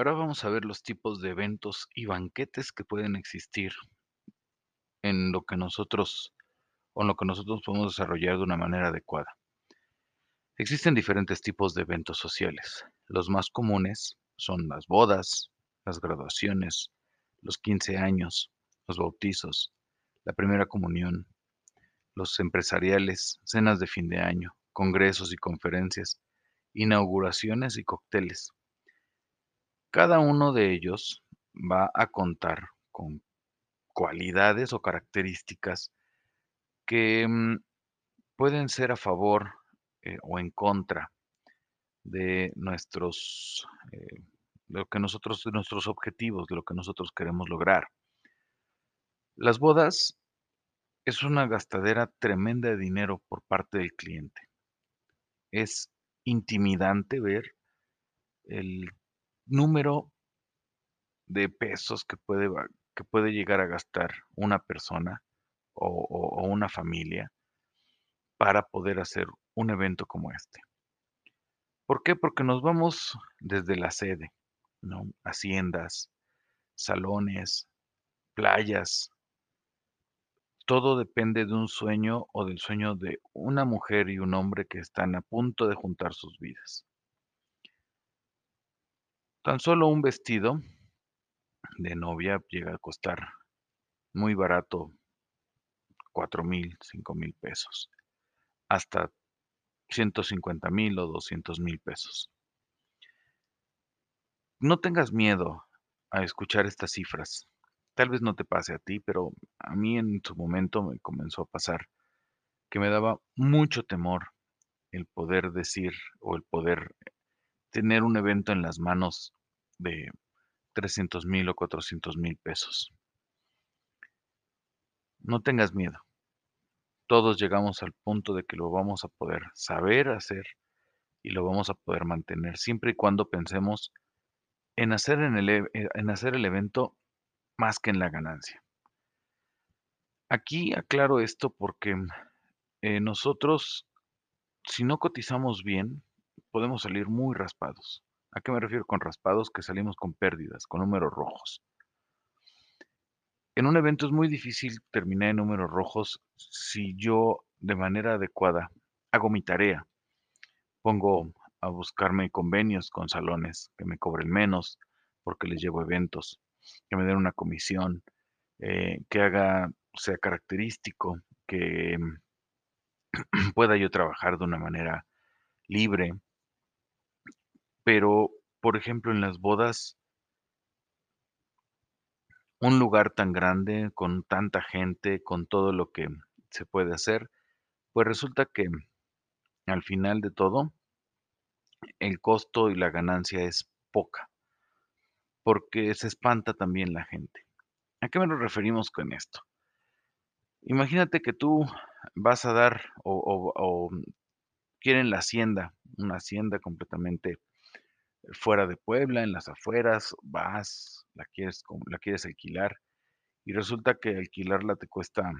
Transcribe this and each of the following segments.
Ahora vamos a ver los tipos de eventos y banquetes que pueden existir en lo que nosotros o en lo que nosotros podemos desarrollar de una manera adecuada. Existen diferentes tipos de eventos sociales. Los más comunes son las bodas, las graduaciones, los 15 años, los bautizos, la primera comunión, los empresariales, cenas de fin de año, congresos y conferencias, inauguraciones y cócteles. Cada uno de ellos va a contar con cualidades o características que mm, pueden ser a favor eh, o en contra de nuestros, eh, lo que nosotros, de nuestros objetivos, de lo que nosotros queremos lograr. Las bodas es una gastadera tremenda de dinero por parte del cliente. Es intimidante ver el número de pesos que puede, que puede llegar a gastar una persona o- o una familia para poder hacer un evento como este. ¿Por qué? Porque nos vamos desde la sede, ¿no? Haciendas, salones, playas, todo depende de un sueño o del sueño de una mujer y un hombre que están a punto de juntar sus vidas. Tan solo un vestido de novia llega a costar muy barato, cuatro mil, cinco mil pesos, hasta ciento cincuenta mil o doscientos mil pesos. No tengas miedo a escuchar estas cifras. Tal vez no te pase a ti, pero a mí en su momento me comenzó a pasar que me daba mucho temor el poder decir o el poder tener un evento en las manos de trescientos mil o cuatrocientos mil pesos. No tengas miedo. Todos llegamos al punto de que lo vamos a poder saber hacer y lo vamos a poder mantener siempre y cuando pensemos en hacer, en el, e- eh, en hacer el evento más que en la ganancia. Aquí aclaro esto porque eh, nosotros, si no cotizamos bien, podemos salir muy raspados. ¿A qué me refiero con raspados? Que salimos con pérdidas, con números rojos. En un evento es muy difícil terminar en números rojos si yo de manera adecuada hago mi tarea. Pongo a buscarme convenios con salones que me cobren menos porque les llevo eventos, que me den una comisión, eh, que haga, sea característico, que pueda yo trabajar de una manera libre. Pero, por ejemplo, en las bodas, un lugar tan grande, con tanta gente, con todo lo que se puede hacer, pues resulta que al final de todo, el costo y la ganancia es poca, porque se espanta también la gente. ¿A qué nos referimos con esto? Imagínate que tú vas a dar o, o- o quieren la hacienda, una hacienda completamente fuera de Puebla, en las afueras, vas, la quieres, la quieres alquilar y resulta que alquilarla te cuesta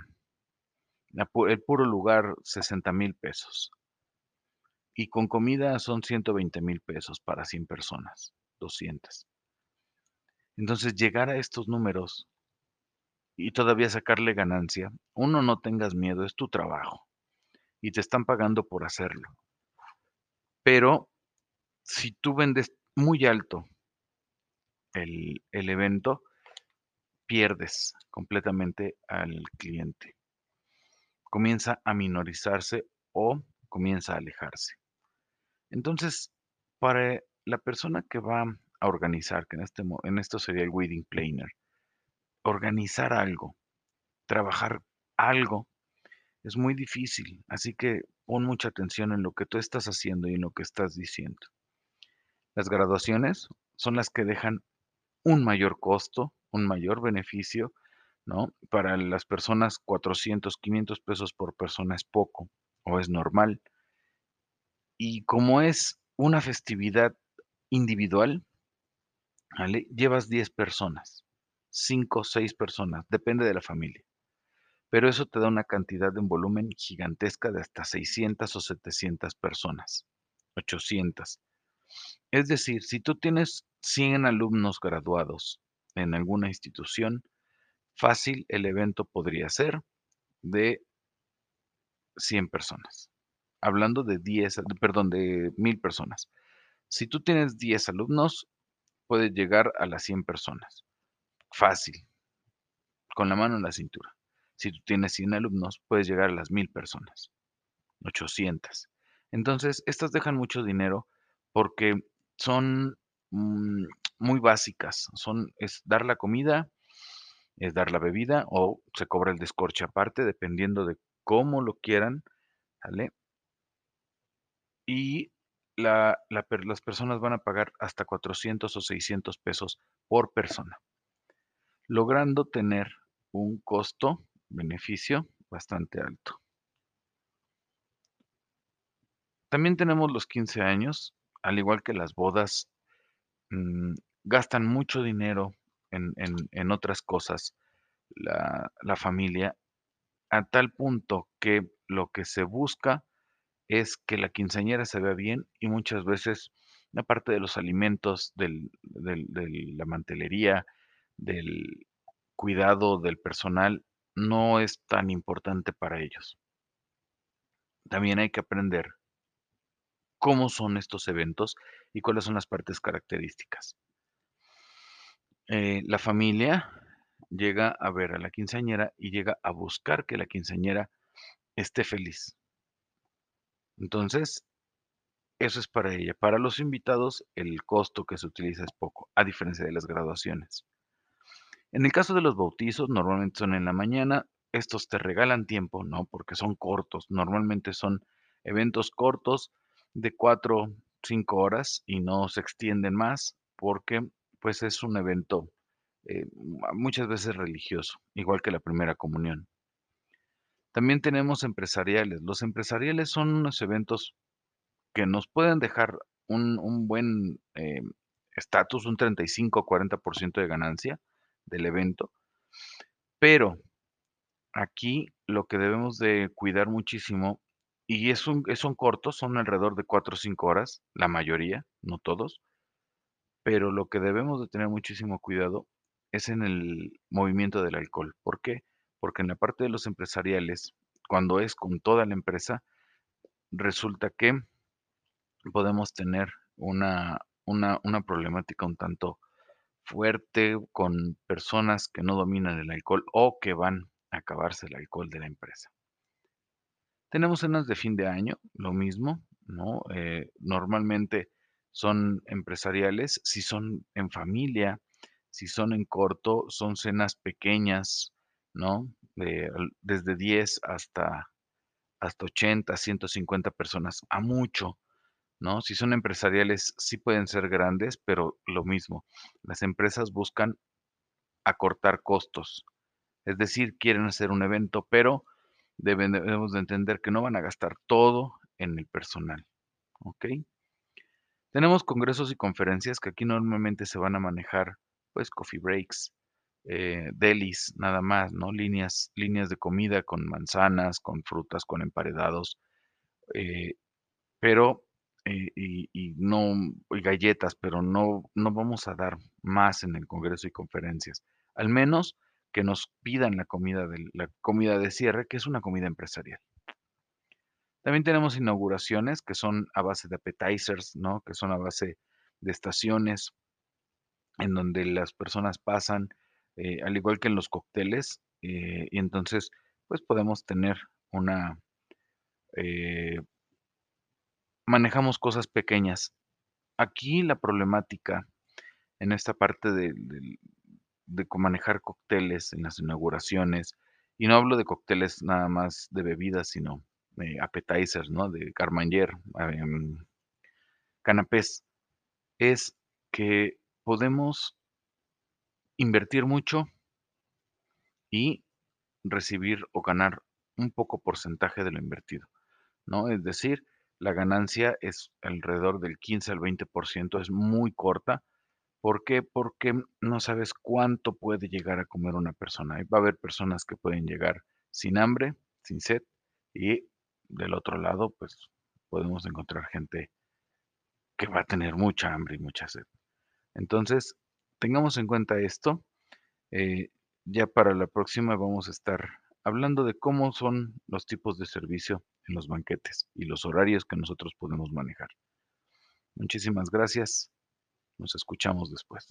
el puro lugar sesenta mil pesos y con comida son ciento veinte mil pesos para 100 personas, 200. Entonces llegar a estos números y todavía sacarle ganancia, uno no tengas miedo, es tu trabajo y te están pagando por hacerlo. Pero si tú vendes muy alto el, el evento, pierdes completamente al cliente. Comienza a minorizarse o comienza a alejarse. Entonces, para la persona que va a organizar, que en, este, en esto sería el wedding planner, organizar algo, trabajar algo, es muy difícil. Así que pon mucha atención en lo que tú estás haciendo y en lo que estás diciendo. Las graduaciones son las que dejan un mayor costo, un mayor beneficio, ¿no? Para las personas 400, 500 pesos por persona es poco o es normal. Y como es una festividad individual, ¿vale? Llevas 10 personas, 5 o 6 personas, depende de la familia. Pero eso te da una cantidad de un volumen gigantesca de hasta 600 o 700 personas, 800. Es decir, si tú tienes 100 alumnos graduados en alguna institución, fácil el evento podría ser de 100 personas. Hablando de 10, perdón, de 1000 personas. Si tú tienes 10 alumnos, puedes llegar a las 100 personas. Fácil. Con la mano en la cintura. Si tú tienes 100 alumnos, puedes llegar a las 1000 personas. 800. Entonces, estas dejan mucho dinero porque son mm, muy básicas. Son, es dar la comida, es dar la bebida o se cobra el descorche aparte, dependiendo de cómo lo quieran, ¿vale? Y la, las personas van a pagar hasta 400 o 600 pesos por persona, logrando tener un costo-beneficio bastante alto. También tenemos los 15 años, al igual que las bodas, mm, gastan mucho dinero en, en- en otras cosas, la, la familia, a tal punto que lo que se busca es que la quinceañera se vea bien y muchas veces, aparte de los alimentos, de la mantelería, del cuidado del personal, no es tan importante para ellos. También hay que aprender cómo son estos eventos y cuáles son las partes características. Eh, la familia llega a ver a la quinceañera y llega a buscar que la quinceañera esté feliz. Entonces, eso es para ella. Para los invitados, el costo que se utiliza es poco, a diferencia de las graduaciones. En el caso de los bautizos, normalmente son en la mañana. Estos te regalan tiempo, ¿no? Porque son cortos. Normalmente son eventos cortos de cuatro, cinco horas y no se extienden más porque pues es un evento eh, muchas veces religioso, igual que la primera comunión. También tenemos empresariales. Los empresariales son unos eventos que nos pueden dejar un, un buen eh, estatus, un 35-40% de ganancia del evento, pero aquí lo que debemos de cuidar muchísimo, y es un, son cortos, son alrededor de 4 o 5 horas, la mayoría, no todos, pero lo que debemos de tener muchísimo cuidado es en el movimiento del alcohol. ¿Por qué? Porque en la parte de los empresariales, cuando es con toda la empresa, resulta que podemos tener una, una, una problemática un tanto fuerte con personas que no dominan el alcohol o que van a acabarse el alcohol de la empresa. Tenemos cenas de fin de año, lo mismo, ¿no? Eh, normalmente son empresariales, si son en familia, si son en corto, son cenas pequeñas, ¿no? De desde 10 hasta, hasta 80, 150 personas, a mucho. ¿no? Si son empresariales, sí pueden ser grandes, pero lo mismo, las empresas buscan acortar costos. Es decir, quieren hacer un evento, pero debemos de entender que no van a gastar todo en el personal, ¿ok? Tenemos congresos y conferencias que aquí normalmente se van a manejar, pues, coffee breaks, eh, delis, nada más, ¿no? Líneas, líneas de comida con manzanas, con frutas, con emparedados, eh, pero eh, y, no y galletas, pero no, no vamos a dar más en el Congreso y conferencias. Al menos que nos pidan la comida de, la comida de cierre, que es una comida empresarial. También tenemos inauguraciones que son a base de appetizers, ¿no? Que son a base de estaciones en donde las personas pasan, eh, al igual que en los cócteles, eh, y entonces, pues podemos tener una, eh, manejamos cosas pequeñas. Aquí la problemática en esta parte de, del- de manejar cócteles en las inauguraciones, y no hablo de cócteles nada más de bebidas, sino de appetizers, ¿no? De Carmanger, em, canapés, es que podemos invertir mucho y recibir o ganar un poco porcentaje de lo invertido, ¿no? Es decir, la ganancia es alrededor del 15 al 20%, es muy corta ¿Por qué? Porque no sabes cuánto puede llegar a comer una persona. Va a haber personas que pueden llegar sin hambre, sin sed, y del otro lado, pues podemos encontrar gente que va a tener mucha hambre y mucha sed. Entonces, tengamos en cuenta esto. Eh, ya para la próxima vamos a estar hablando de cómo son los tipos de servicio en los banquetes y los horarios que nosotros podemos manejar. Muchísimas gracias. Nos escuchamos después.